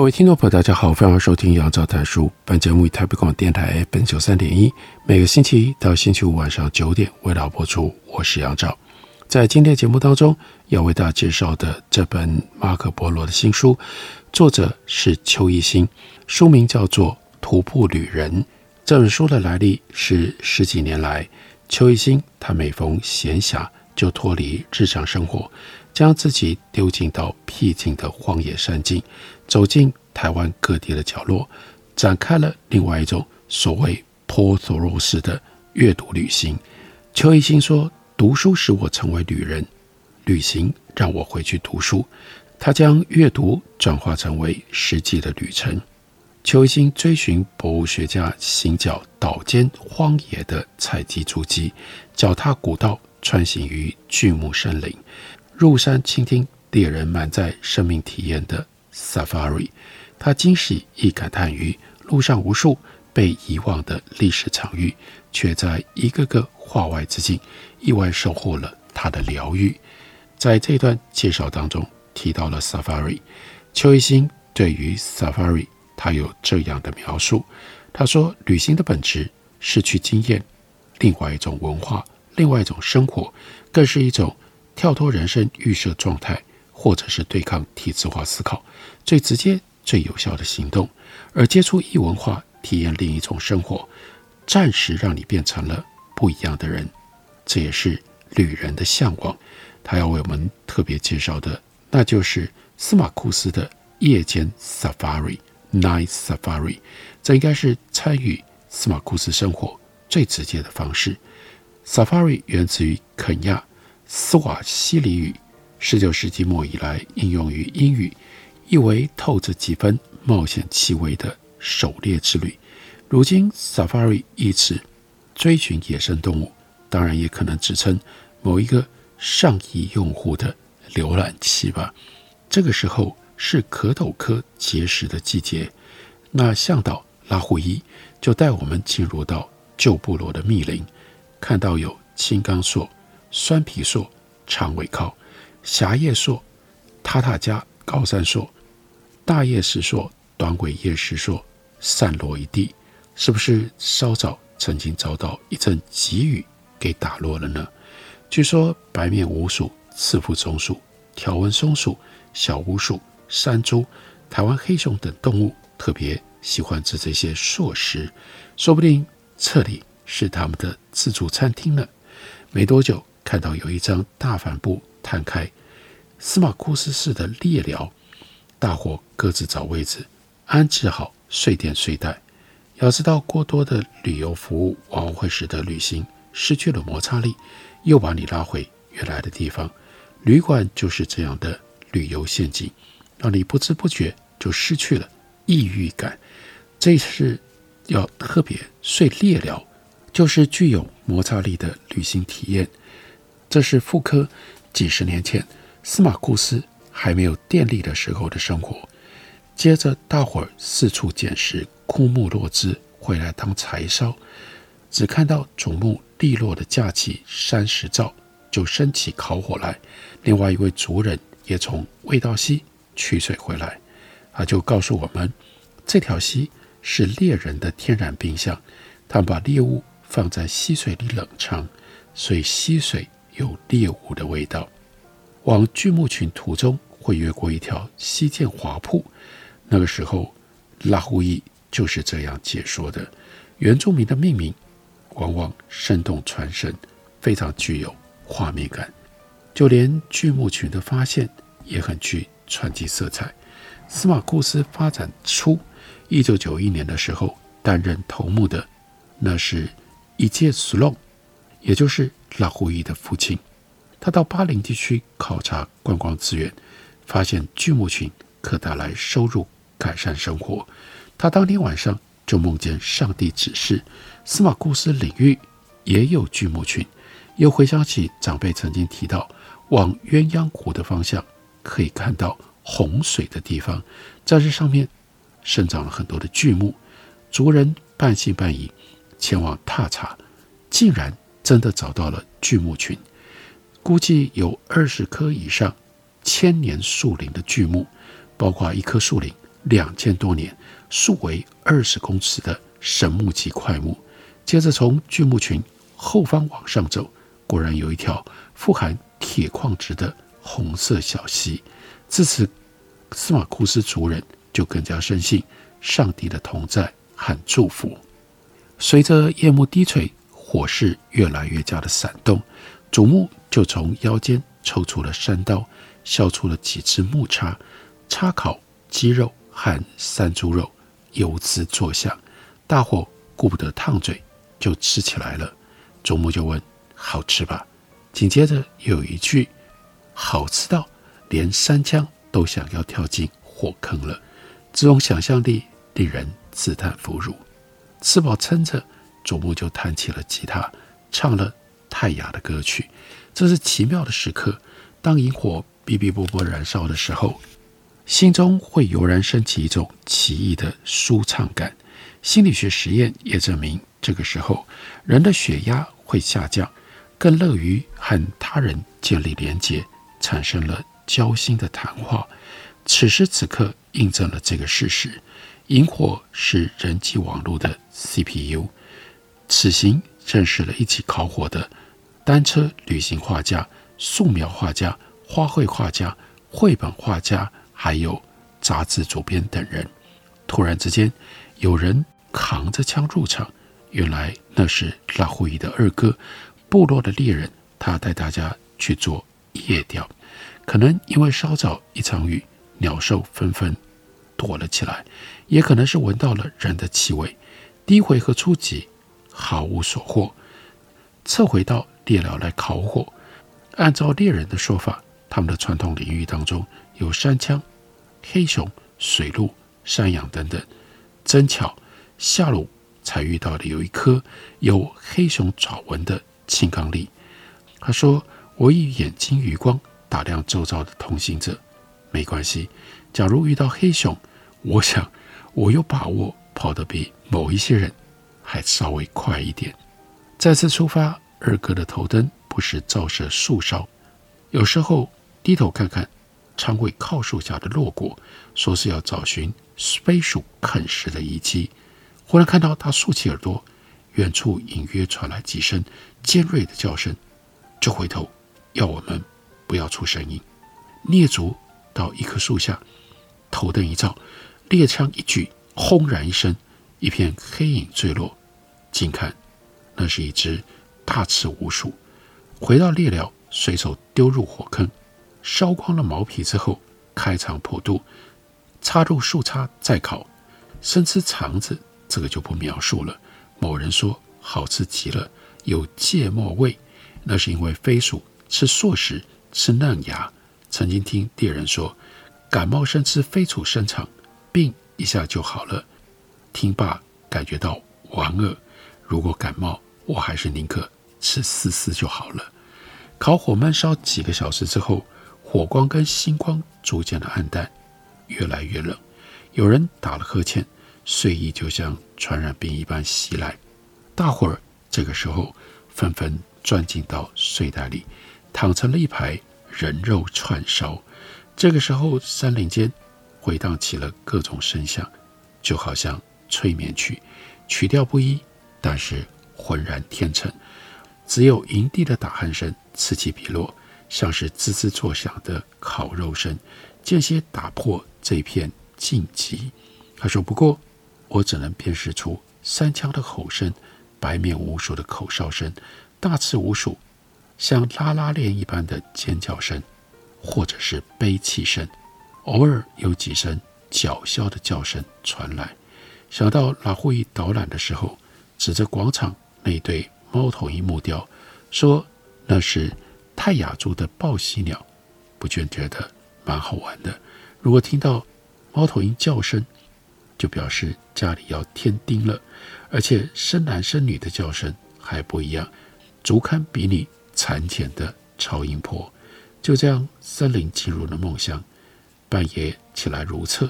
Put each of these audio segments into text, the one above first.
各位听众朋友，大家好，欢迎收听杨照谈书。本节目以台北广播电台 F 九三点一，每个星期一到星期五晚上九点为大家播出。我是杨照，在今天节目当中要为大家介绍的这本马可波罗的新书，作者是邱一新，书名叫做《徒步旅人》。这本书的来历是十几年来，邱一新他每逢闲暇就脱离日常生活，将自己丢进到僻静的荒野山径。走进台湾各地的角落，展开了另外一种所谓波索洛式的阅读旅行。邱一新说：“读书使我成为旅人，旅行让我回去读书。”他将阅读转化成为实际的旅程。邱一新追寻博物学家行脚岛间荒野的采集足迹，脚踏古道，穿行于巨木森林，入山倾听猎人满载生命体验的。Safari，他惊喜亦感叹于路上无数被遗忘的历史场域，却在一个个化外之境，意外收获了他的疗愈。在这段介绍当中提到了 Safari，邱一新对于 Safari，他有这样的描述：他说，旅行的本质是去经验另外一种文化，另外一种生活，更是一种跳脱人生预设状态。或者是对抗体制化思考最直接、最有效的行动，而接触异文化，体验另一种生活，暂时让你变成了不一样的人。这也是旅人的向往。他要为我们特别介绍的，那就是司马库斯的夜间 Safari（Night Safari）。这应该是参与司马库斯生活最直接的方式。Safari 源自于肯亚斯瓦西里语。十九世纪末以来，应用于英语，意为透着几分冒险气味的狩猎之旅。如今，Safari 一词追寻野生动物，当然也可能指称某一个上亿用户的浏览器吧。这个时候是壳斗科结实的季节，那向导拉胡伊就带我们进入到旧部落的密林，看到有青钢索、酸皮索、长尾靠。狭叶索、塔塔加高山索、大叶石索、短尾叶石索散落一地，是不是稍早曾经遭到一阵急雨给打落了呢？据说白面鼯鼠、刺腹松鼠、条纹松鼠、小鼯鼠、山猪、台湾黑熊等动物特别喜欢吃这些索食，说不定这里是他们的自助餐厅呢。没多久，看到有一张大帆布。摊开司马库斯式的猎寮，大伙各自找位置安置好睡垫睡袋。要知道，过多的旅游服务往往会使得旅行失去了摩擦力，又把你拉回原来的地方。旅馆就是这样的旅游陷阱，让你不知不觉就失去了异域感。这是要特别睡猎寮，就是具有摩擦力的旅行体验。这是妇科。几十年前，司马库斯还没有电力的时候的生活。接着，大伙儿四处捡拾枯木落枝回来当柴烧，只看到矗目利落的架起山石灶，就生起烤火来。另外一位族人也从味道溪取水回来，他就告诉我们，这条溪是猎人的天然冰箱，他们把猎物放在溪水里冷藏，所以溪水。有猎物的味道。往巨木群途中会越过一条溪涧滑瀑，那个时候拉胡伊就是这样解说的。原住民的命名往往生动传神，非常具有画面感。就连巨木群的发现也很具传奇色彩。司马库斯发展初，一九九一年的时候担任头目的那是一介苏隆，也就是。拉胡伊的父亲，他到巴林地区考察观光资源，发现巨木群可带来收入，改善生活。他当天晚上就梦见上帝指示，司马库斯领域也有巨木群，又回想起长辈曾经提到，往鸳鸯湖的方向可以看到洪水的地方，在这上面生长了很多的巨木。族人半信半疑，前往踏查，竟然真的找到了巨木群。估计有二十棵以上千年树龄的巨木，包括一棵树龄两千多年、树围二十公尺的神木级块木。接着从巨木群后方往上走，果然有一条富含铁矿质的红色小溪。自此，司马库斯族人就更加深信上帝的同在和祝福。随着夜幕低垂，火势越来越加的闪动。祖木就从腰间抽出了山刀，削出了几只木叉，叉烤鸡肉和山猪肉，油滋作响。大伙顾不得烫嘴，就吃起来了。祖木就问：“好吃吧？”紧接着有一句：“好吃到连山羌都想要跳进火坑了。”这种想象力令人自叹弗如。吃饱撑着，主木就弹起了吉他，唱了。泰雅的歌曲，这是奇妙的时刻。当萤火哔哔啵啵燃烧的时候，心中会油然升起一种奇异的舒畅感。心理学实验也证明，这个时候人的血压会下降，更乐于和他人建立连结，产生了交心的谈话。此时此刻，印证了这个事实：萤火是人际网络的 CPU。此行认识了一起烤火的。单车旅行画家、素描画家、花卉画家、绘本画家，还有杂志主编等人。突然之间，有人扛着枪入场，原来那是拉胡伊的二哥，部落的猎人。他带大家去做夜钓，可能因为稍早一场雨，鸟兽纷纷躲了起来，也可能是闻到了人的气味。第一回合初级，毫无所获，撤回到。猎寮来烤火，按照猎人的说法，他们的传统领域当中有山羌、黑熊、水鹿、山羊等等。真巧，下路才遇到的有一颗有黑熊爪纹的青冈櫟。他说：“我以眼睛余光打量周遭的同行者，没关系。假如遇到黑熊，我想我有把握跑得比某一些人还稍微快一点。”再次出发。二哥的头灯不时照射树梢，有时候低头看看长尾靠树下的落果，说是要找寻飞鼠啃食的遗迹。忽然看到他竖起耳朵，远处隐约传来几声尖锐的叫声，就回头要我们不要出声音。蹑足到一棵树下，头灯一照，猎枪一举，轰然一声，一片黑影坠落。近看，那是一只。大赤鼯鼠回到猎寮，随手丢入火坑，烧光了毛皮之后，开肠破肚，插入树叉再烤，生吃肠子，这个就不描述了。某人说好吃极了，有芥末味，那是因为飞鼠吃硕食，吃嫩芽。曾经听猎人说，感冒生吃飞鼠生肠，病一下就好了。听罢感觉到莞尔，如果感冒，我还是宁可。吃丝丝就好了。烤火慢烧几个小时之后，火光跟星光逐渐的暗淡，越来越冷。有人打了呵欠，睡意就像传染病一般袭来。大伙儿这个时候纷纷钻进到睡袋里，躺成了一排人肉串烧。这个时候，山林间回荡起了各种声响，就好像催眠曲，曲调不一，但是浑然天成。只有营地的打鼾声此起彼落，像是滋滋作响的烤肉声，间歇打破这片静寂。他说：“不过，我只能辨识出山羌的吼声、白面鼯鼠的口哨声、大赤鼯鼠像拉拉链一般的尖叫声，或者是悲泣声。偶尔有几声叫嚣的叫声传来。想到拉胡伊导览的时候，指着广场那对。”猫头鹰木雕说：“那是泰雅族的报喜鸟，不觉觉得蛮好玩的。如果听到猫头鹰叫声，就表示家里要添丁了，而且生男生女的叫声还不一样，足堪比拟产检的超音波。就这样，森林进入了梦乡。半夜起来如厕，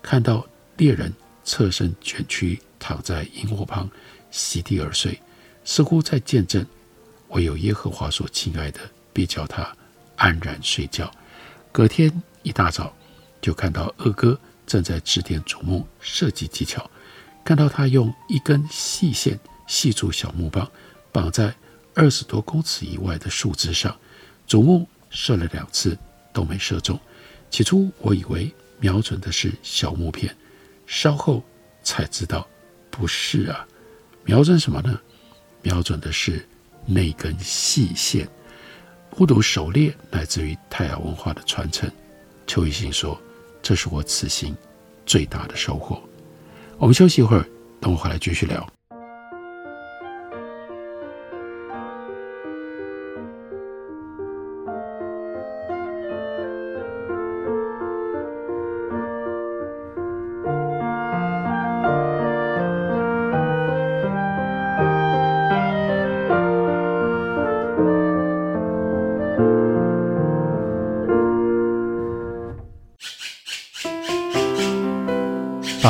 看到猎人侧身卷曲躺在萤火旁，席地而睡，似乎在见证唯有耶和华所亲爱的。别叫他安然睡觉。隔天一大早，就看到二哥正在指点祖母射击技巧。看到他用一根细线系住小木棒，绑在二十多公尺以外的树枝上。祖母射了两次都没射中。起初我以为瞄准的是小木片，稍后才知道不是啊。瞄准什么呢？瞄准的是那根细线。孤独狩猎来自于泰雅文化的传承。邱一新说：“这是我此行最大的收获。”我们休息一会儿，等我回来继续聊。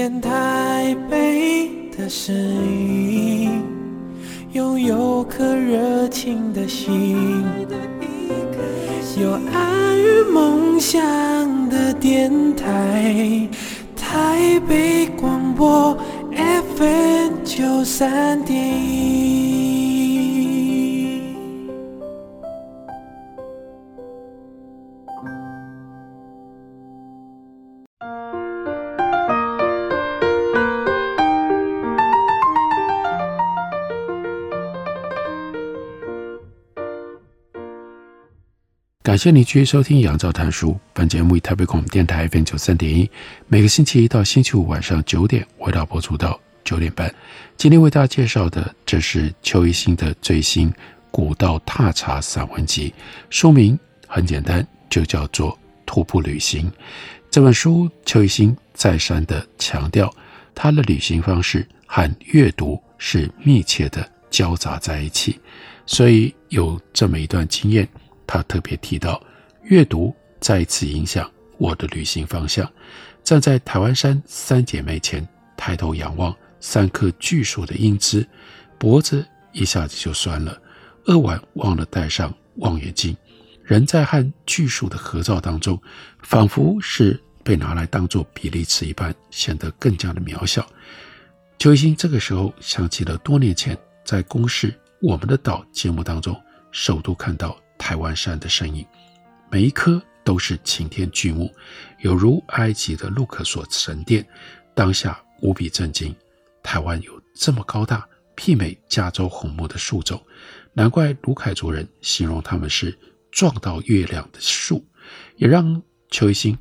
见台北的声音，拥有颗热情的心，有爱与梦想的电台，台北广播 FM 九三点感谢你继续收听《杨照谈书》。本节目以台北广播电台 FM 九三点一，每个星期一到星期五晚上九点，为大家播出到九点半。今天为大家介绍的，这是邱一新的最新《古道踏查》散文集，书名很简单，就叫做《徒步旅行》。这本书，邱一新再三的强调，他的旅行方式和阅读是密切的交杂在一起，所以有这么一段经验。他特别提到，阅读再次影响我的旅行方向。站在台湾山三姐妹前，抬头仰望三棵巨树的英姿，脖子一下子就酸了。扼腕忘了带上望远镜，人在和巨树的合照当中，仿佛是被拿来当做比例尺一般，显得更加的渺小。邱一新这个时候想起了多年前在公视《我们的岛》节目当中，首度看到。台湾山的身影，每一棵都是擎天巨木，有如埃及的路克索神殿。当下无比震惊，台湾有这么高大、媲美加州红木的树种，难怪鲁凯族人形容他们是撞到月亮的树，也让邱一新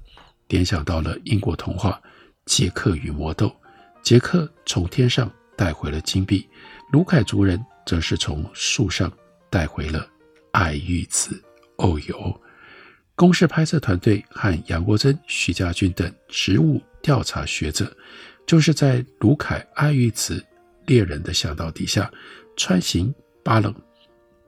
联想到了英国童话《杰克与魔豆》。杰克从天上带回了金币，鲁凯族人则是从树上带回了。爱玉子，哦哟！公视拍摄团队和杨国珍、徐家军等植物调查学者，就是在鲁凯爱玉子猎人的向导底下，穿行巴冷，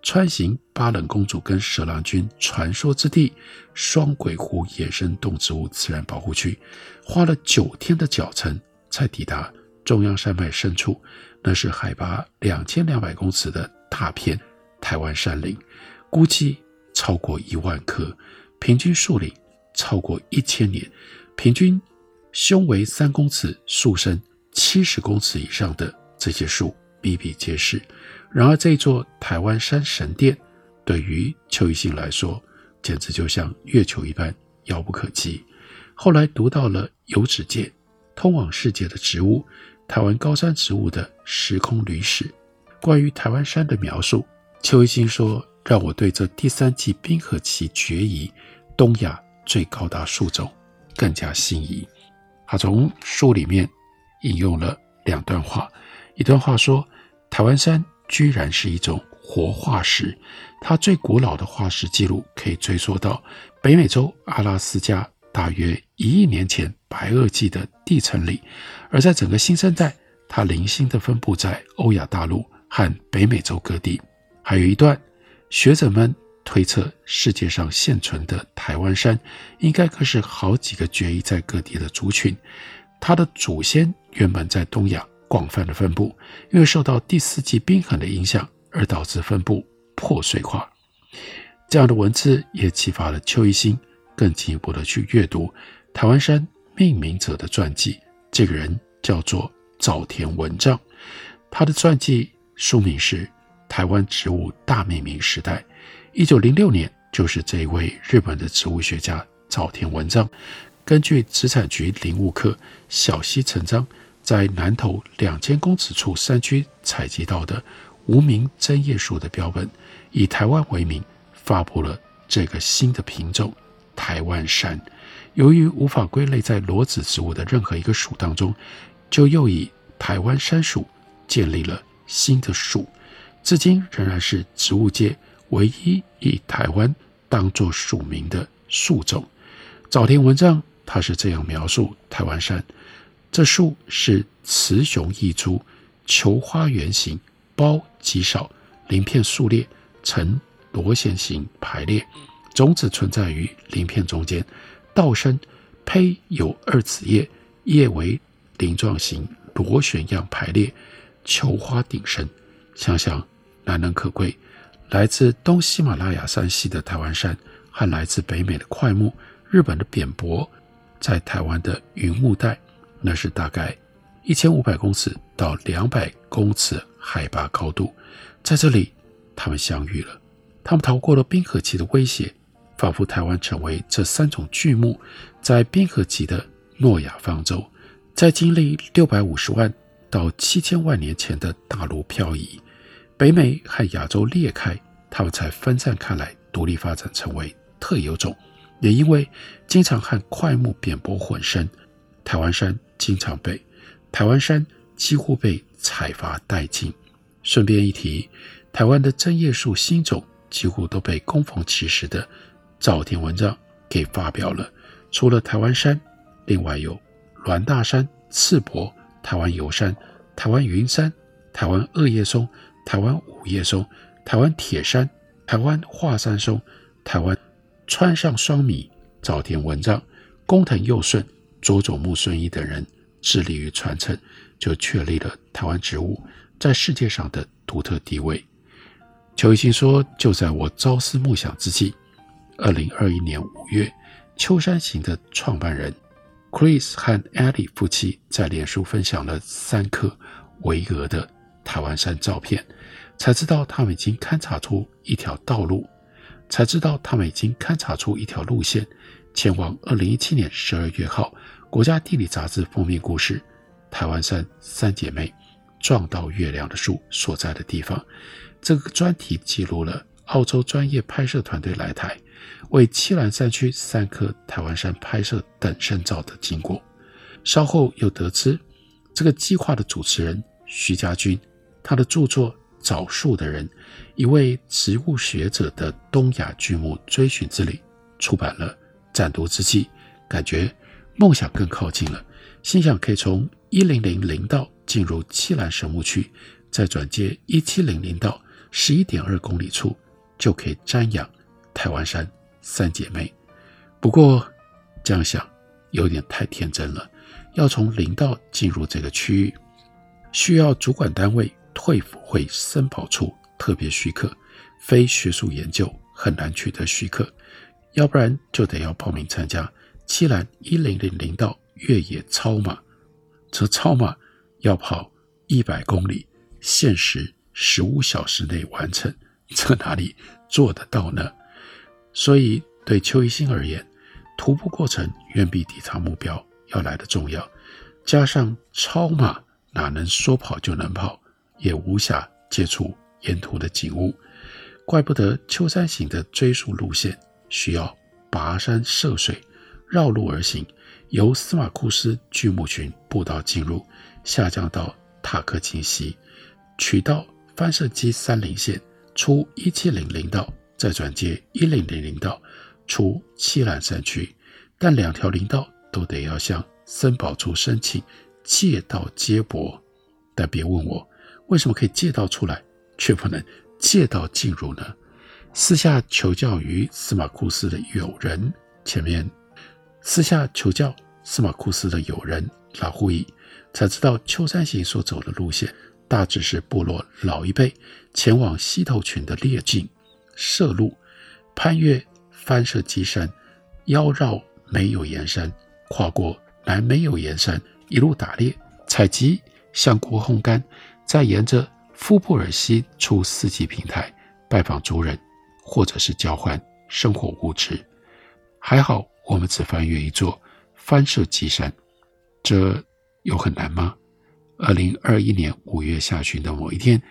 穿行巴冷公主跟蛇郎君传说之地双鬼湖野生动植物自然保护区，花了九天的脚程才抵达中央山脉深处，那是海拔两千两百公尺的大片台湾山林。估计超过一万棵，平均树龄超过一千年，平均胸围三公尺、树身七十公尺以上的这些树比比皆是。然而，这座台湾山神殿对于邱一新来说，简直就像月球一般遥不可及。后来读到了《游指界：通往世界的植物》，台湾高山植物的时空旅史，关于台湾山的描述，邱一新说：“让我对这第三纪冰河期决遗东亚最高大树种更加心仪。”他从书里面引用了两段话，一段话说：“台湾山居然是一种活化石，它最古老的化石记录可以追溯到北美洲阿拉斯加。”大约一亿年前，白垩纪的地层里，而在整个新生代，它零星地分布在欧亚大陆和北美洲各地。还有一段，学者们推测，世界上现存的台湾山，应该可是好几个绝遗在各地的族群。它的祖先原本在东亚广泛的分布，因为受到第四纪冰河的影响，而导致分布破碎化。这样的文字也启发了邱一新。更进一步的去阅读台湾山命名者的传记，这个人叫做早田文藏，他的传记书名是《台湾植物大命名时代》。一九零六年，就是这位日本的植物学家早田文藏，根据植产局林务课小西成章在南投两千公尺处山区采集到的无名针叶树的标本，以台湾为名，发布了这个新的品种。台湾山，由于无法归类在裸子植物的任何一个属当中，就又以台湾山属建立了新的属，至今仍然是植物界唯一以台湾当作属名的树种。早田文藏他是这样描述台湾山：这树是雌雄异株，球花圆形，苞极少，鳞片数列，呈螺旋形排列。种子存在于鳞片中间，道生胚有二子叶，叶为鳞状形，螺旋样排列，球花顶生。想想难能可贵，来自东喜马拉雅山系的台湾山，和来自北美的桧木、日本的扁柏，在台湾的云雾带，那是大概一千五百公尺到两百公尺海拔高度，在这里他们相遇了，他们逃过了冰河期的威胁。仿佛台湾成为这三种巨木在冰河期的诺亚方舟，在经历六百五十万到七千万年前的大陆漂移，北美和亚洲裂开，它们才分散开来，独立发展成为特有种。也因为经常和快木、扁柏混生，台湾山经常被台湾山几乎被采伐殆尽。顺便一提，台湾的针叶树新种几乎都被供逢其时的。早田文章给发表了，除了台湾山，另外有峦大山、赤柏、台湾油杉、台湾云杉、台湾二叶松、台湾五叶松、台湾铁杉、台湾华山松、台湾川上双米。早田文藏、工藤佑顺、佐佐木顺一等人致力于传承，就确立了台湾植物在世界上的独特地位。邱一新说：“就在我朝思暮想之际。”二零二一年五月，秋山行的创办人 Chris 和 Eddie 夫妻在脸书分享了三颗巍峨的台湾山照片，才知道他们已经勘察出一条道路，才知道他们已经勘察出一条路线，前往二零一七年十二月号国家地理杂志封面故事——台湾山三姐妹撞到月亮的树所在的地方。这个专题记录了澳洲专业拍摄团队来台。为七兰山区三棵台湾山拍摄等身照的经过，稍后又得知，这个计划的主持人徐家军，他的著作《找树的人》，一位植物学者的东亚巨木追寻之旅，出版了。暂读之际，感觉梦想更靠近了，心想可以从一零零林道进入七兰神木区，再转接一七零零道十一点二公里处，就可以瞻仰台湾山。三姐妹，不过这样想有点太天真了。要从林道进入这个区域，需要主管单位退辅会森保处特别许可，非学术研究很难取得许可，要不然就得要报名参加七兰一零零零道越野超马，这超马要跑一百公里，限时十五小时内完成，这哪里做得到呢？所以对邱一新而言，徒步过程远比抵达目标要来得重要。加上超马哪能说跑就能跑，也无暇接触沿途的景物，怪不得秋山行的追溯路线需要跋山涉水，绕路而行，由司马库斯巨木群步道进入，下降到塔克金溪，取道翻社基三林线出一七零林道，再转接一零零零道出七兰山区，但两条林道都得要向森保处申请借道接驳，但别问我为什么可以借道出来，却不能借道进入呢？私下求教于司马库斯的友人，前面私下求教司马库斯的友人老胡乙，才知道秋山行所走的路线大致是部落老一辈前往溪头群的猎径涉路，攀越翻社基山，腰绕没有岩山，跨过。南没有岩山，一路打猎、采集、相过烘干，再沿着夫布尔溪出四季平台拜访族人，或者是交换生活物资。还好我们只翻越一座翻社基山，这有很难吗？二零二一年五月下旬的某一天，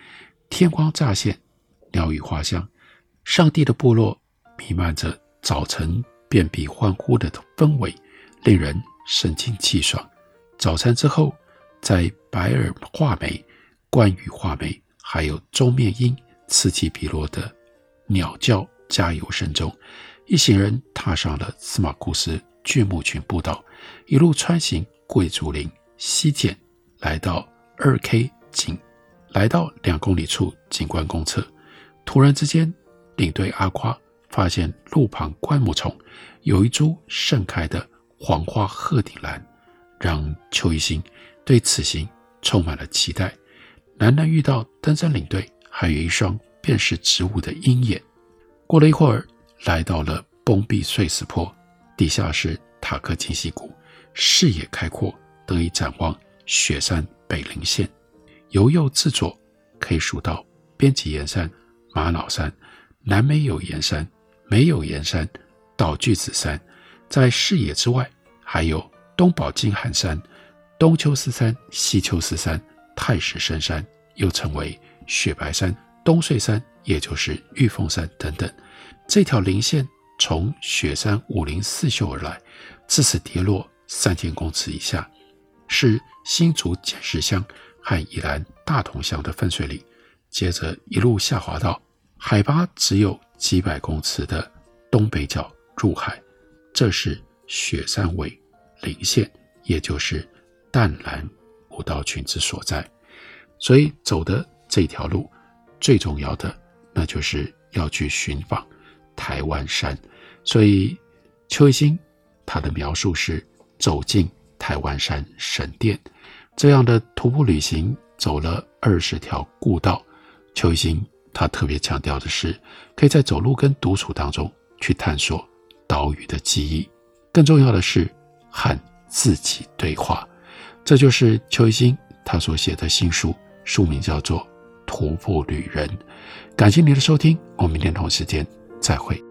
天光乍现，鸟语花香，上帝的部落弥漫着早晨遍地欢呼的氛围，令人。神清气爽。早餐之后，在白耳画眉、关羽画眉，还有钟面鹰此起彼落的鸟叫加油声中，一行人踏上了司马库斯巨木群步道，一路穿行桂竹林、溪涧，来到二 K 景，来到两公里处景观公厕。突然之间，领队阿夸发现路旁灌木丛有一株盛开的。黄花鹤顶兰让邱一新对此行充满了期待。楠楠遇到登山领队，还有一双辨识植物的鹰眼。过了一会儿，来到了崩壁碎石坡，底下是塔克金溪谷，视野开阔，得以展望雪山北棱线。由右至左可以数到边际岩山、玛瑙山，南美有岩山，没有岩山到巨子山。在视野之外，还有东宝金寒山、东丘斯山、西丘斯山、太史深山，又称为雪白山、东穗山，也就是玉凤山等等。这条棱线从雪山五棱四秀而来，自此跌落三千公尺以下，是新竹简石乡和宜兰大同乡的分水岭。接着一路下滑到海拔只有几百公尺的东北角入海。这是雪山尾棱线，也就是淡兰道群之所在。所以走的这条路，最重要的那就是要去寻访台湾山。所以邱一新他的描述是走进台湾山神殿这样的徒步旅行，走了二十条故道。邱一新他特别强调的是，可以在走路跟独处当中去探索。岛屿的记忆，更重要的是和自己对话。这就是邱一新他所写的新书，书名叫做《徒步旅人》。感谢您的收听，我们明天同时间再会。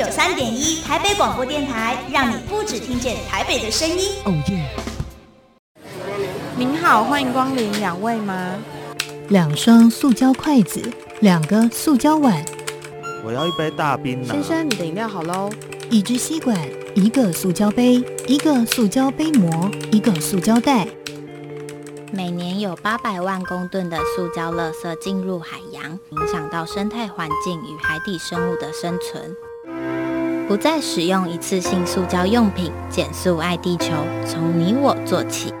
九三点一台北广播电台，让你不只听见台北的声音。哦耶！您好，欢迎光临，两位吗？两双塑胶筷子，两个塑胶碗。我要一杯大冰拿。先生，你的饮料好喽。一支吸管，一个塑胶杯，一个塑胶杯膜，一个塑胶袋。每年有八百万公吨的塑胶垃圾进入海洋，影响到生态环境与海底生物的生存。不再使用一次性塑胶用品，减速爱地球，从你我做起。